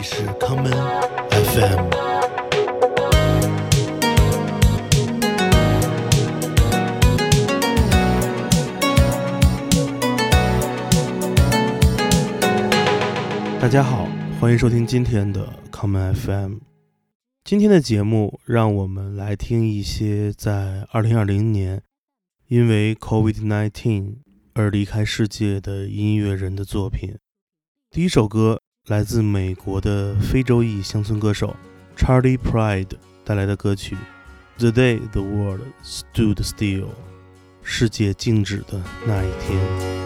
这里是康门 FM。大家好，欢迎收听今天的康门 FM。今天的节目，让我们来听一些在2020年因为 COVID-19 而离开世界的音乐人的作品。第一首歌来自美国的非洲裔乡村歌手 Charley Pride 带来的歌曲《The Day the World Stood Still》。世界静止的那一天。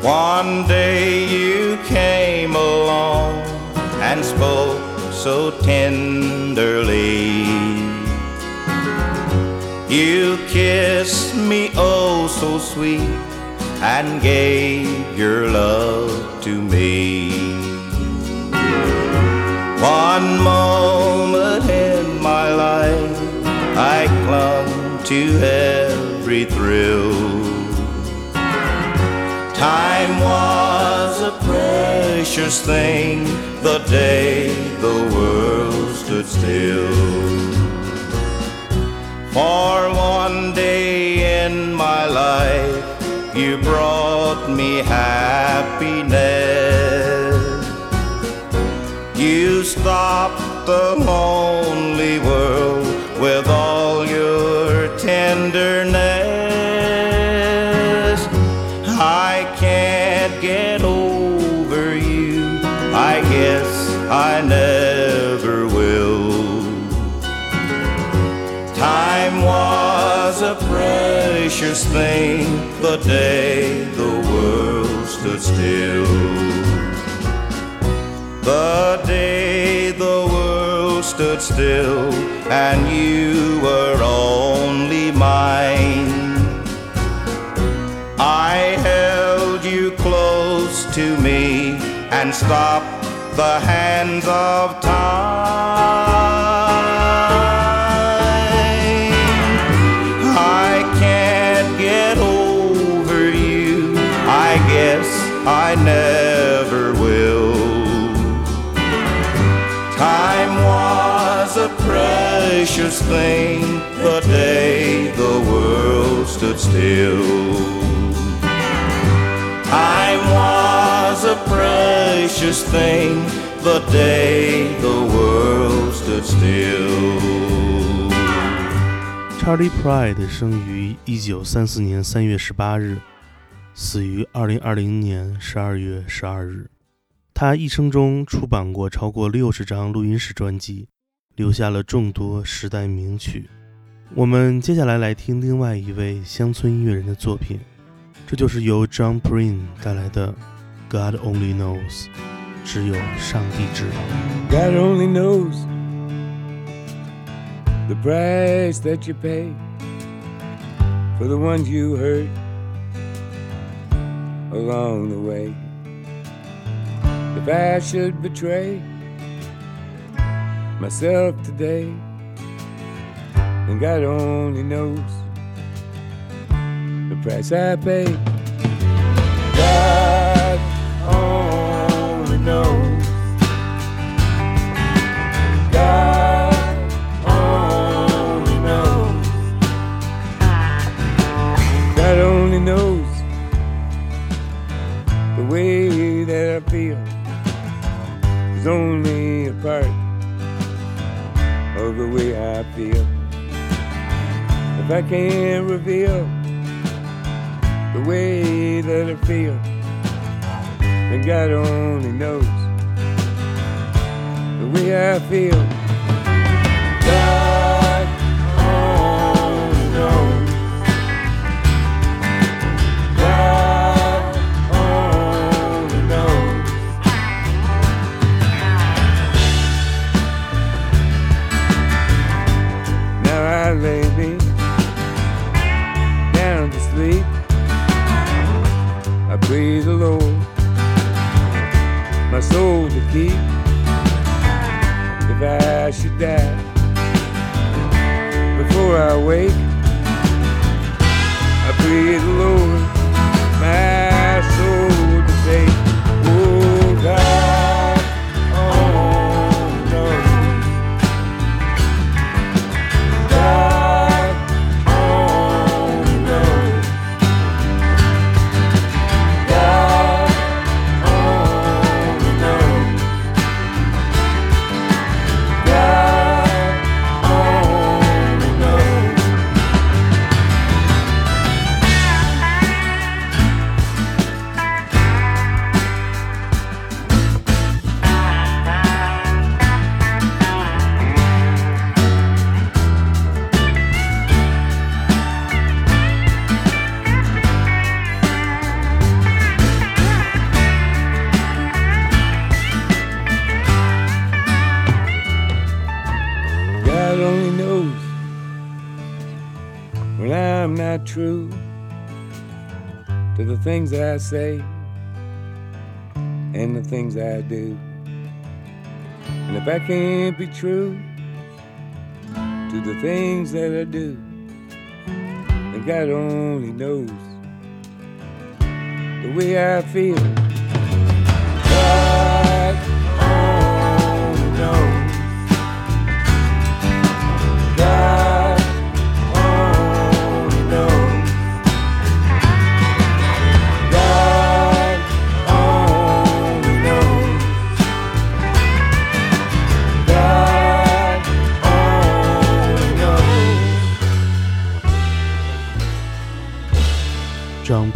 One day you came along and spoke so tenderly. You kissed me oh so sweet and gave your love to me. One moment in my life I clung to every thrill. Time was a precious thing the day the world stood still. For one day in my life you brought me happiness. Stopped the lonely world with all your tenderness. I can't get over you. I guess I never will. Time was a precious thing the day the world stood still. The day the world stood still and you were only mine. I held you close to me and stopped the hands of time. Stood still. Time was a precious thing the day the world stood still. Charlie Pride 生于一九三四年三月十八日，死于二零二零年十二月十二日。他一生中出版过超过六十张录音室专辑，留下了众多时代名曲。我们接下来来听另外一位乡村音乐人的作品，这就是由 John Prine 带来的《God Only Knows》，只有上帝知道。 God only knows the price that you pay for the ones you hurt along the way. If I should betray myself today, then God only knows the price I pay. God only knows. God only knows. God only knows the way that I feel is only a part of the way I feel. If I can't reveal the way that I feel, then God only knows the way I feel. Keep if I should die before I wake. Say and the things I do. And if I can't be true to the things that I do, then God only knows the way I feel. God only knows.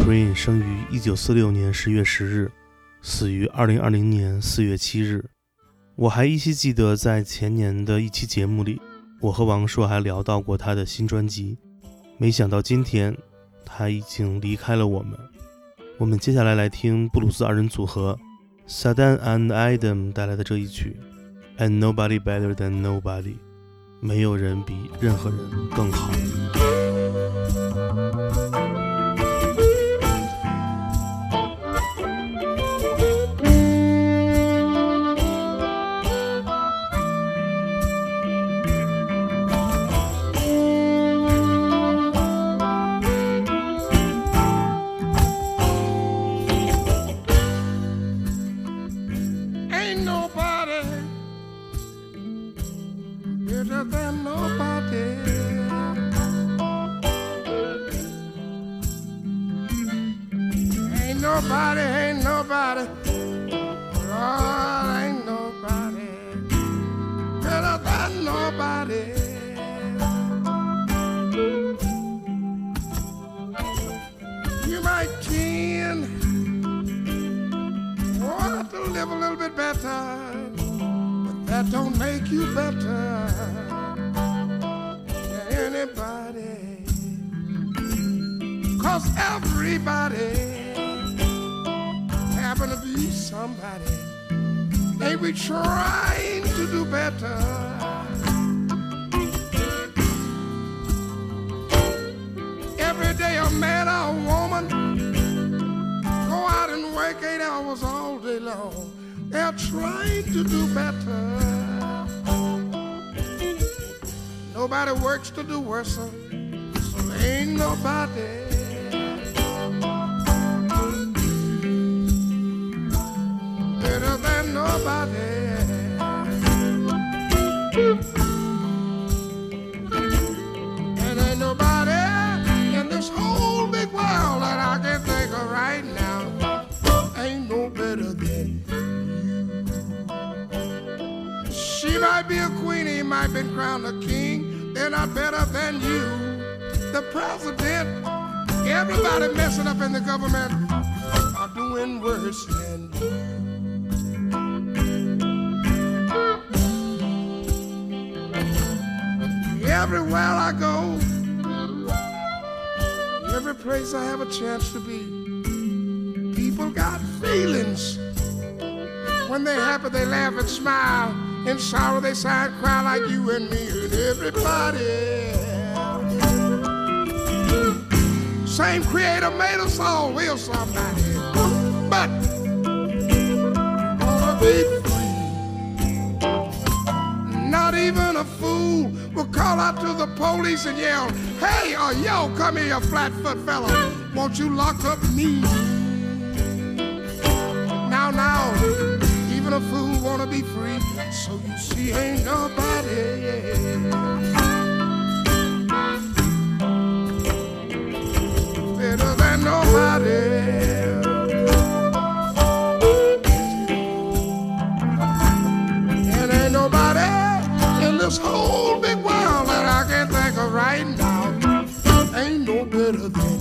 John Prine 生于一九四六年十月十日，死于二零二零年四月七日。我还依稀记得，在前年的一期节目里，我和王硕还聊到过他的新专辑。没想到今天，他已经离开了我们。我们接下来来听布鲁斯二人组合 Sadan and Adam 带来的这一曲《And Nobody Better Than Nobody》，没有人比任何人更好。A king. They're not better than you. The president, everybody messing up in the government are doing worse than you. Everywhere I go, every place I have a chance to be, people got feelings. When they're happy, they laugh and smile. In sorrow, they sigh and cry like you and me and everybody. Same creator made us all, will somebody. But gonna be free. Not even a fool will call out to the police and yell, Hey, or yo, come here, you flat-foot fella. Won't you lock up me? Wanna be free. So you see, ain't nobody better than nobody. And ain't nobody in this whole big world that I can think of right now. Ain't no better than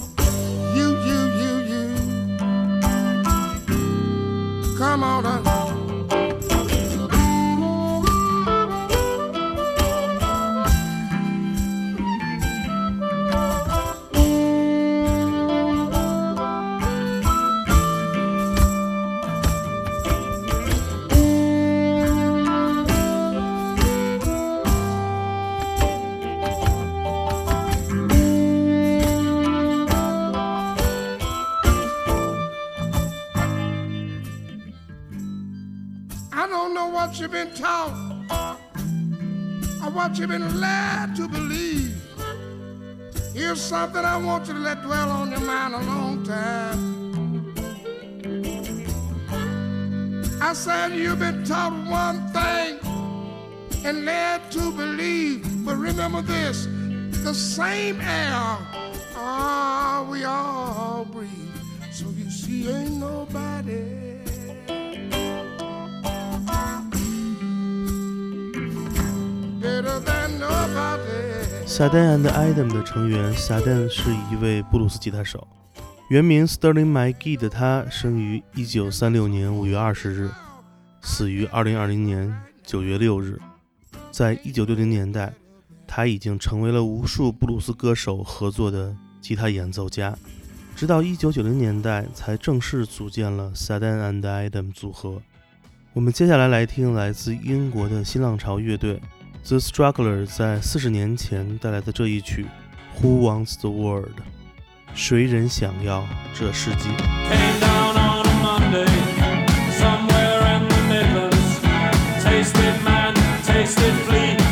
something I want you to let dwell on your mind a long time. I said you've been taught one thing and led to believe. But remember this the same air ah, we all breathe. So you see, ain't nobody. Sadan and Adam 的成员 Sadan 是一位布鲁斯吉他手，原名 Sterling McGee 的他生于1936年5月20日，死于2020年9月6日。在一九六零年代，他已经成为了无数布鲁斯歌手合作的吉他演奏家。直到一九九零年代，才正式组建了 Sadan and Adam 组合。我们接下来来听来自英国的新浪潮乐队 The Stranglers 在四十年前带来的这一曲《Who Wants the World》，谁人想要这世界？tasted man, tasted flea.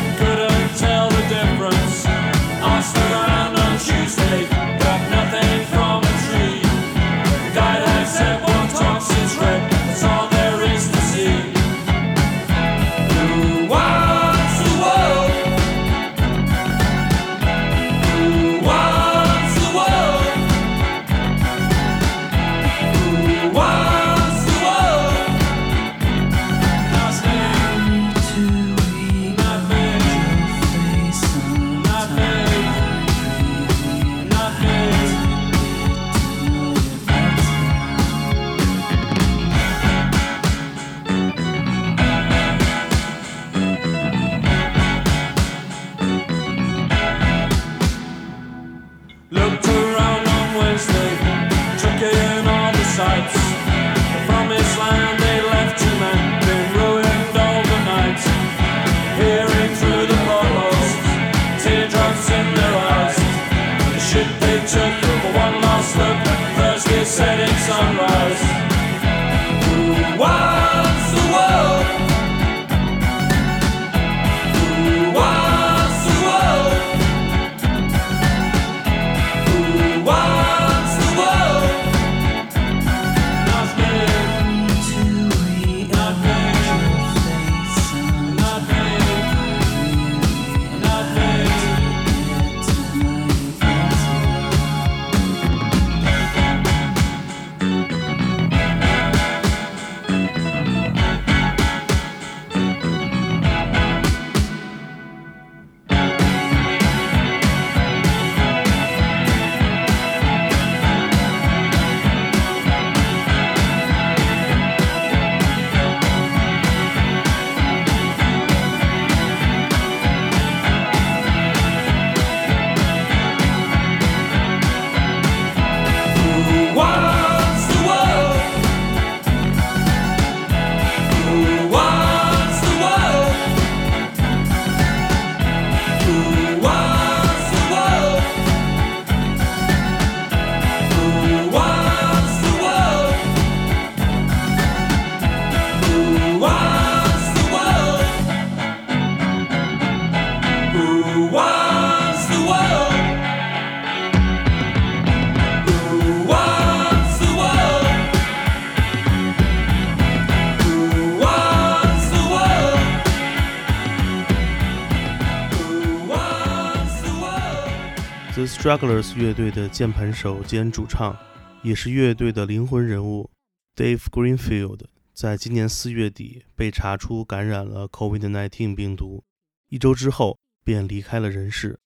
The Strugglers 乐队的键盘手兼主唱，也是乐队的灵魂人物 Dave Greenfield，在今年四月底被查出感染了 COVID-19 病毒，一周之后便离开了人世。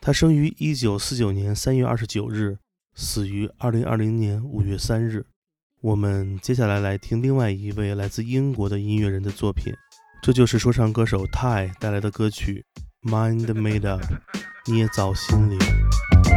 他生于1949年3月29日，死于2020年5月3日。我们接下来来听另外一位来自英国的音乐人的作品，这就是说唱歌手 Ty 带来的歌曲《Mind Made Up》，捏造心灵。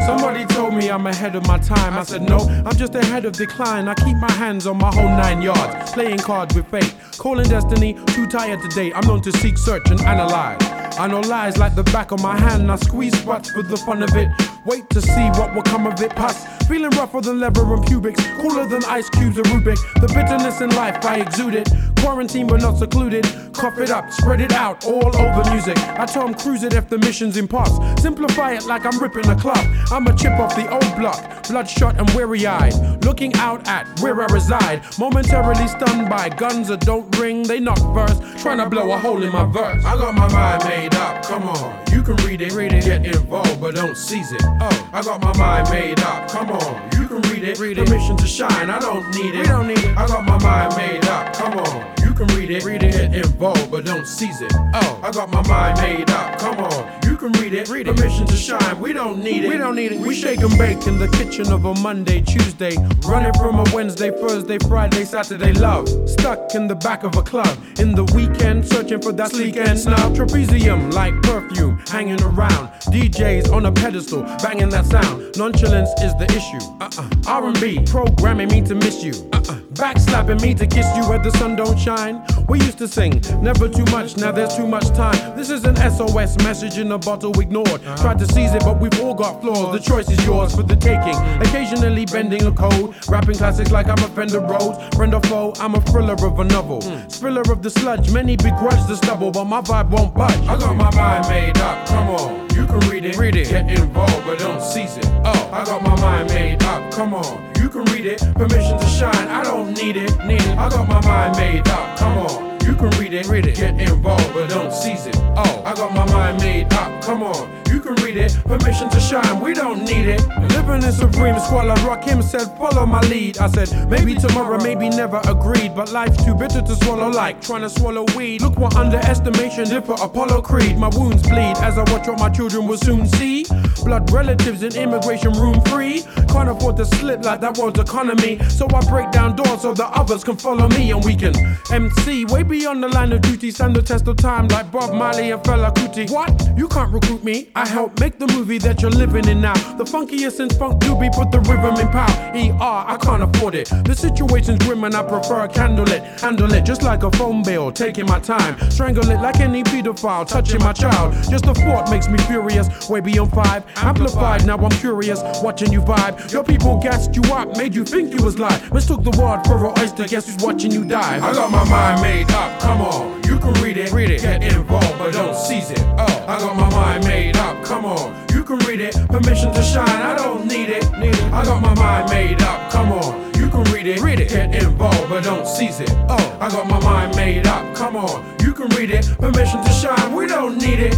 Somebody told me I'm ahead of my time. I said, no, I'm just ahead of decline. I keep my hands on my whole nine yards, playing cards with fate. Calling destiny, too tired today. I'm known to seek, search, and analyze. I know lies like the back of my hand. I squeeze spots for the fun of it. Wait to see what will come of it. Pus, feeling rougher than leather and pubics, cooler than ice cubes of Rubik. The bitterness in life I exude it. Quarantine but not secluded. Cough it up, spread it out all over music. I Tom Cruise it if the mission's in parts. Simplify it like I'm ripping a club. I'm a chip off the old block, bloodshot and weary eyed. Looking out at where I reside. Momentarily stunned by guns that don't ring, they knock first. Trying to blow a hole in my verse. I got my mind made up, come on. You can read it, read it, get involved, but don't seize it. Oh, I got my mind made up, come on. You can read it, read it. Permission to shine, I don't need it. We don't need it. I got my mind made up, come on. Can read it, read it, get involved, but don't seize it. Oh, I got my mind made up, come on. You can read it, read it. Permission to shine, we don't need it. We don't need it. We shake and bake in the kitchen of a Monday, Tuesday. Running from a Wednesday, Thursday, Friday, Saturday love. Stuck in the back of a club. In the weekend, searching for that sleek and snub. Trapezium like perfume, hanging around. DJs on a pedestal, banging that sound. Nonchalance is the issue. Uh-uh. R&B, programming me to miss you. Uh-uh. Backslapping me to kiss you where the sun don't shine. We used to sing, never too much, now there's too much time. This is an SOS message in a bottle ignored. Uh-huh. Tried to seize it, but we've all got flaws. The choice is yours for the taking. Occasionally bending a code, rapping classics like I'm a Fender Rhodes. Friend or foe, I'm a thriller of a novel. Hmm. Spiller of the sludge, many begrudge the stubble, but my vibe won't budge. I got my mind made up, come on. Can read it, read it, get involved, but don't seize it. Oh, I got my mind made up, come on. You can read it, permission to shine, I don't need it, need it. I got my mind made up, come on. You can read it, read it, get involved, but don't seize it. Oh, I got my mind made up, come on. You can read it, permission to shine, we don't need it. Living in supreme squalor, Rakim said, follow my lead. I said, maybe tomorrow, maybe never agreed, but life's too bitter to swallow like trying to swallow weed. Look what underestimation did for Apollo Creed. My wounds bleed as I watch what my children will soon see. Blood relatives in immigration room free. Can't afford to slip like that world's economy. So I break down doors so the others can follow me and we can MC way beyond the line of duty. Stand the test of time like Bob Marley and Fela Kuti. What? You can't recruit me. I help make the movie that you're living in now. The funkiest since funk doobie put the rhythm in power. ER, I can't afford it. The situation's grim and I prefer a candle it. Handle it just like a phone bill. Taking my time. Strangle it like any pedophile. Touching my child. Just the thought makes me furious. Way beyond five. Amplified, now I'm curious. Watching you vibe. Your people gassed you up. Made you think you was live. Mistook the word for an oyster. Guess who's watching you die? I got my mind made up. Come on. You can read it. Read it. Get involved, but don't seize it. Oh, I got my mind made up. Come on. You can read it. Permission to shine. I don't need it. Need it. I got my mind made up. Come on. You can read it. Read it. Get involved, but don't seize it. Oh, I got my mind made up. Come on. You can read it. Permission to shine. We don't need it.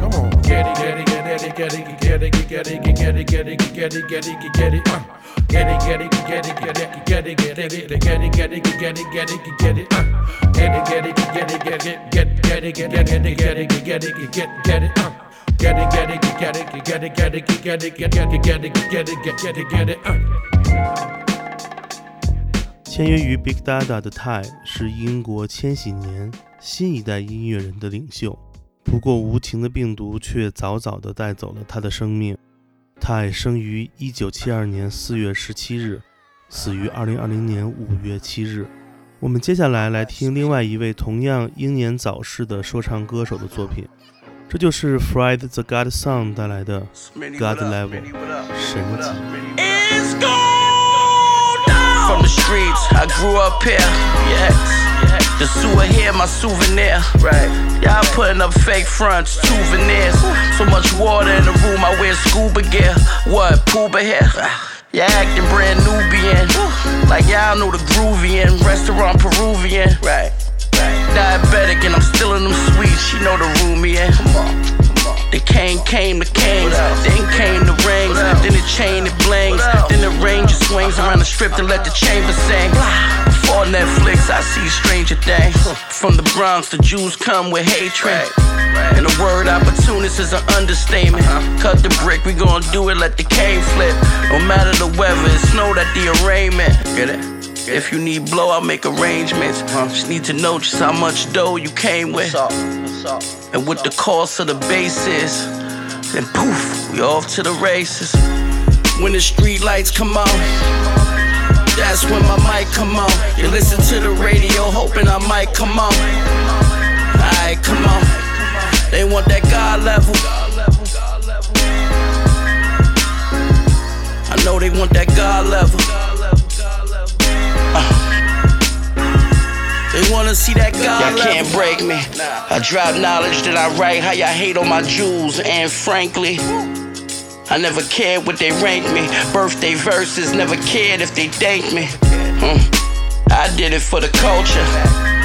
Come on. Get it, get it, get it, get it, get it, get it, get it, get it, get it, get it, get it, uh. Get it, get it, get it, get it, get it, get it, get it, get it, get it, get it, get it, get it, get it, Get it, get it, get it, get it, get it, get it, get it, get it, get it, get it, get it, get it, get it, Get it, get it, get it, get it, get it, get it, get it, get it, get it, get it, get it, uh. 签约于 Big Dada 的泰是英国千禧年新一代音乐人的领袖，不过无情的病毒却早早地带走了他的生命。泰生于一九七二年四月十七日，死于二零二零年五月七日。我们接下来来听另外一位同样英年早逝的说唱歌手的作品，这就是 Fried the God Song 带来的《God Level》神级。From the streets, I grew up here. yes The sewer here, my souvenir. Right. Y'all putting up fake fronts, two veneers. So much water in the room, I wear scuba gear. What, Pooba here? Y'all acting brand Nubian. Like y'all know the Groovian. Restaurant Peruvian. Right. Diabetic and I'm still in them sweets. She know the room we in. Come on. The cane came the canes, then came the rings, then the chain it blings, then the ranger swings around the strip to let the chamber sing. Before Netflix, I see Stranger Things. From the Bronx, the Jews come with hatred. And the word opportunist is an understatement. Cut the brick, we gon' do it, let the cane flip. No matter the weather, it's snowed at the arraignment. Get it? If you need blow, I'll make arrangements. Just need to know just how much dough you came with. And what the cost of the base is. Then poof, we off to the races. When the street lights come on, that's when my mic come on. You listen to the radio, hoping I might come on. Alright, come on. They want that God level. I know they want that God level. Uh. They wanna see that God Y'all can't break me. I drop knowledge that I write. How y'all hate on my jewels, and frankly. I never cared what they rank me. Birthday verses, never cared if they thank me. Mm. I did it for the culture.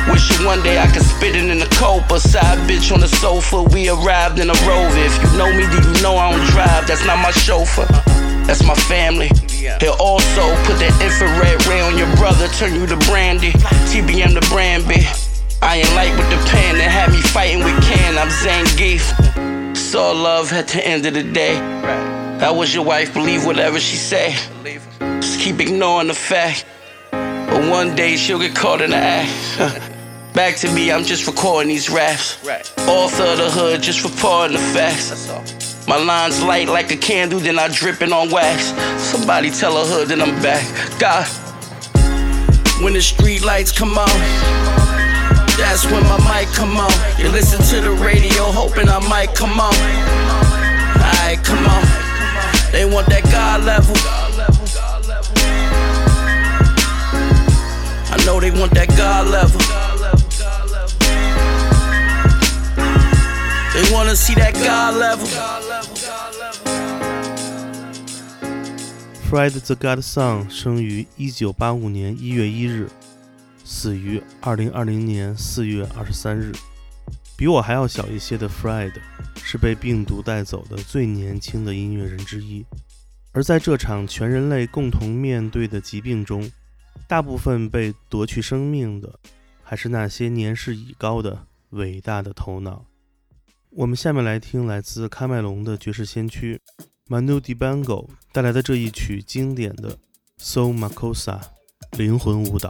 Wishing one day I could spit it in the copa. Side bitch on the sofa. We arrived in a rover. If you know me, then you know I don't drive. That's not my chauffeur. That's my family. He'll also put that infrared ray on your brother, turn you to brandy. TBM the brand I ain't like with the pen that had me fighting with Ken. I'm Zangief. Saw love at the end of the day. That was your wife, believe whatever she say. Just keep ignoring the fact. But one day she'll get caught in the act. Back to me, I'm just recording these raps. Author of the hood, just reporting the facts. My lines light like a candle, then I dripping on wax. Somebody tell a hood that I'm back. God, when the street lights come on. That's when my mic come on. You listen to the radio, hoping I might come on. Alright, come on. They want that God level. I know they want that God level. They wanna see that God level. Fred the Godson 生于一九八五年一月一日。死于二零二零年四月二十三日。比我还要小一些的 Fred 是被病毒带走的最年轻的音乐人之一。而在这场全人类共同面对的疾病中，大部分被夺去生命的还是那些年事已高的伟大的头脑。我们下面来听来自喀麦隆的爵士先驱 Manu Dibango 带来的这一曲经典的 Soul Makossa 灵魂舞蹈。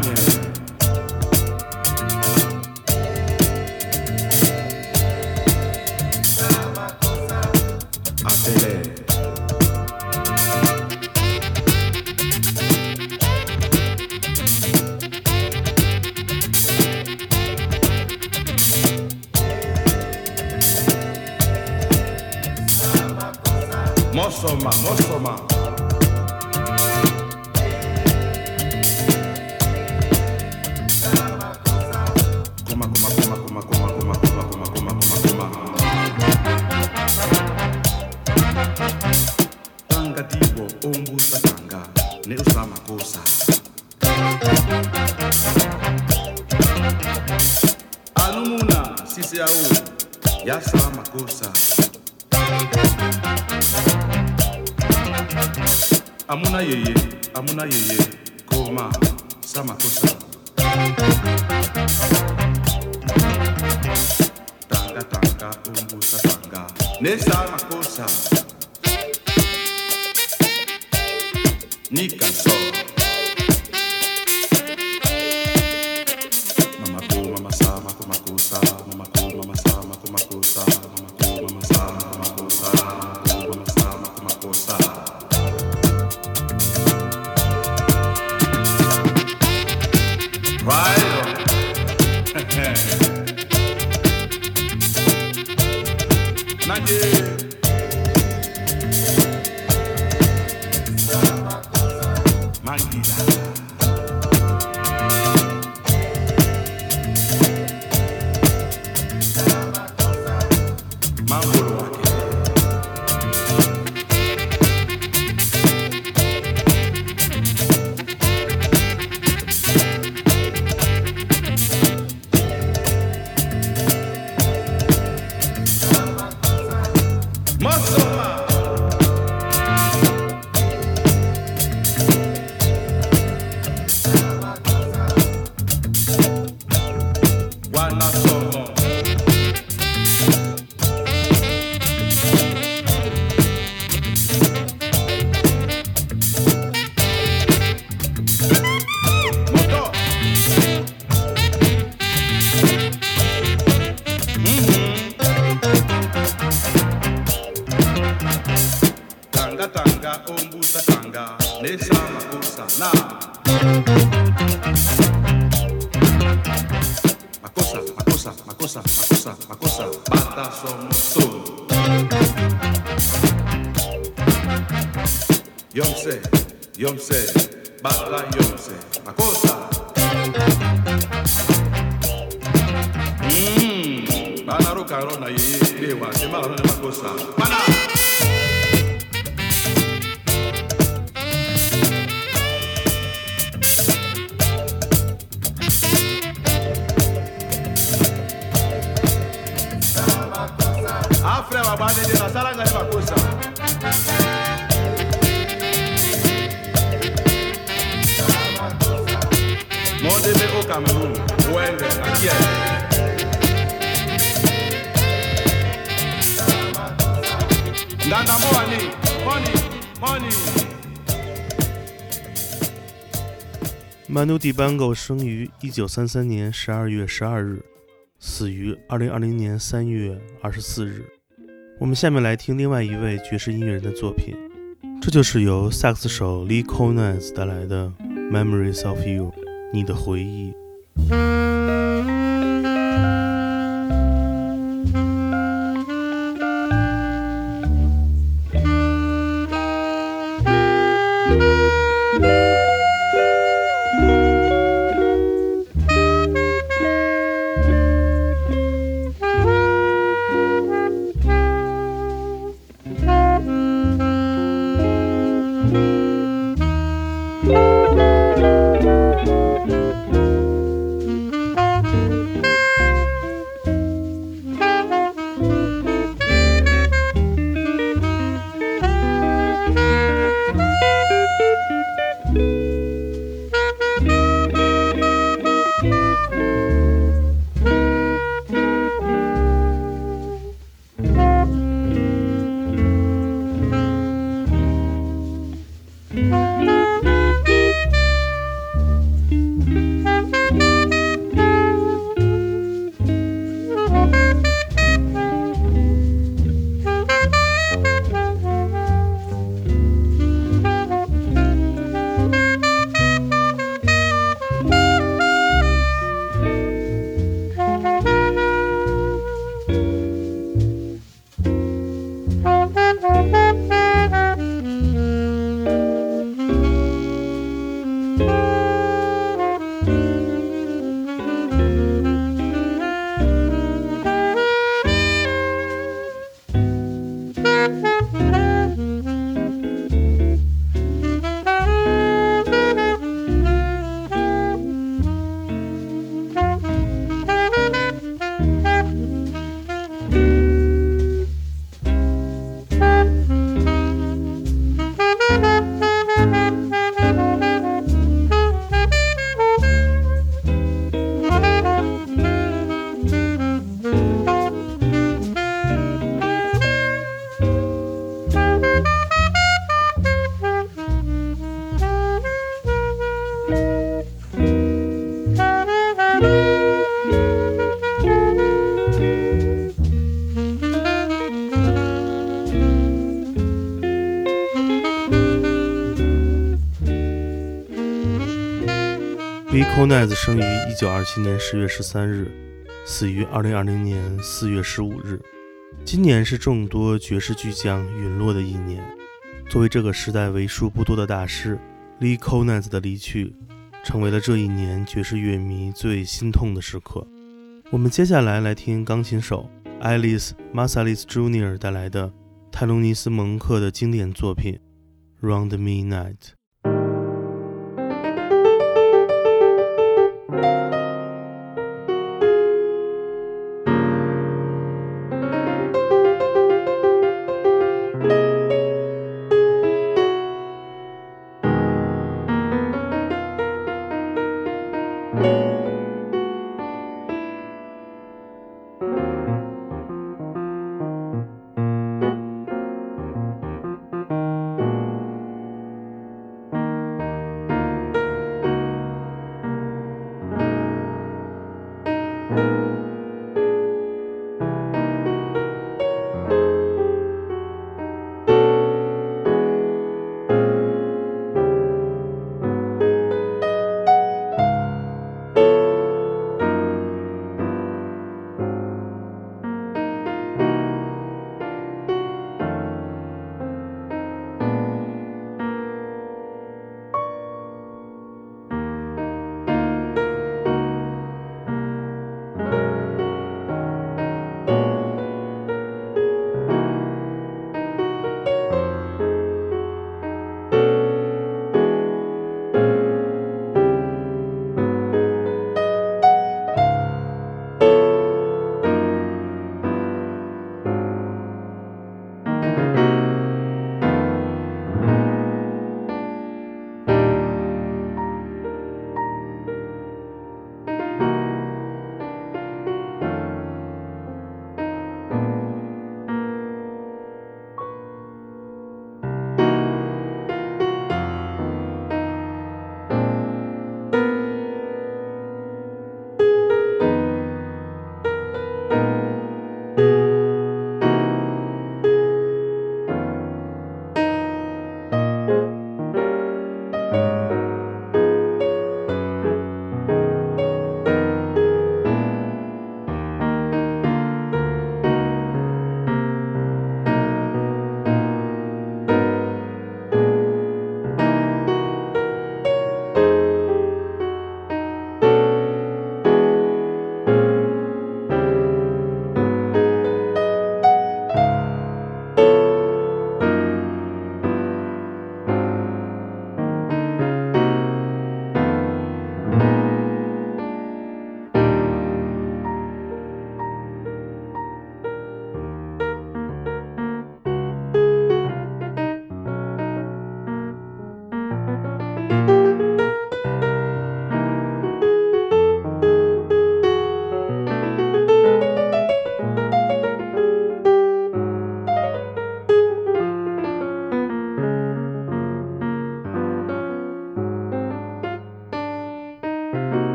Rosa. Anumuna sisiau yasa makosa. Amuna yeye, amuna yeye, koma samakosa. Tanga tanga umbusa tanga, nesa makosa. Mambo lo 曼努蒂班戈生于一九三三年十二月十二日，死于二零二零年三月二十四日。我们下面来听另外一位爵士音乐人的作品，这就是由萨克斯手 Lee Konitz 带来的《Memories of You》，你的回忆。Lee Konitz 生于1927年10月13日，死于2020年4月15日。今年是众多爵士巨匠陨落的一年。作为这个时代为数不多的大师，Lee Konitz 的离去，成为了这一年爵士乐迷最心痛的时刻。我们接下来来听钢琴手 Alice Masalis Jr. 带来的泰隆尼斯蒙克的经典作品《Round Midnight》。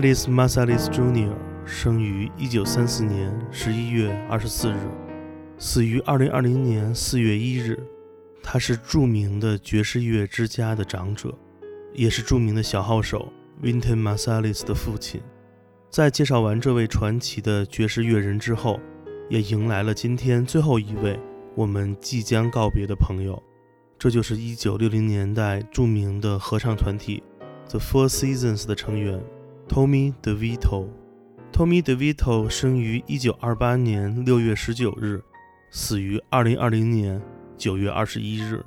Alice m a s a l i s Jr. 生于1934年11月24日，死于2020年4月1日。他是著名的爵士乐之家的长者，也是著名的小号手 Winton m a s a l i s 的父亲。在介绍完这位传奇的爵士乐人之后，也迎来了今天最后一位我们即将告别的朋友。这就是1960年代著名的合唱团体 The Four Seasons 的成员 Tommy DeVito。Tommy DeVito 生于1928年6月19日，死于2020年9月21日。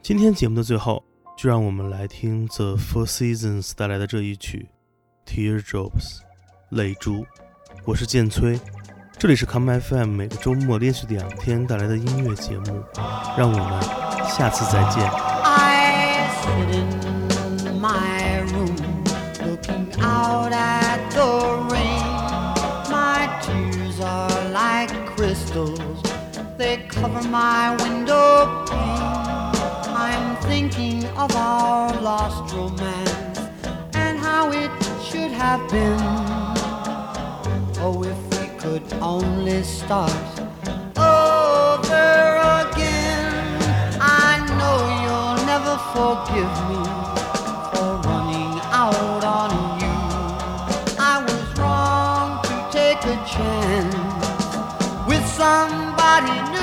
今天节目的最后，就让我们来听 The Four Seasons 带来的这一曲《Teardrops》泪珠。我是剑崔，这里是 Come FM 每个周末连续两天带来的音乐节目，让我们下次再见。I they cover my window pane. I'm thinking of our lost romance and how it should have been. Oh, if we could only start over again. I know you'll never forgive me somebody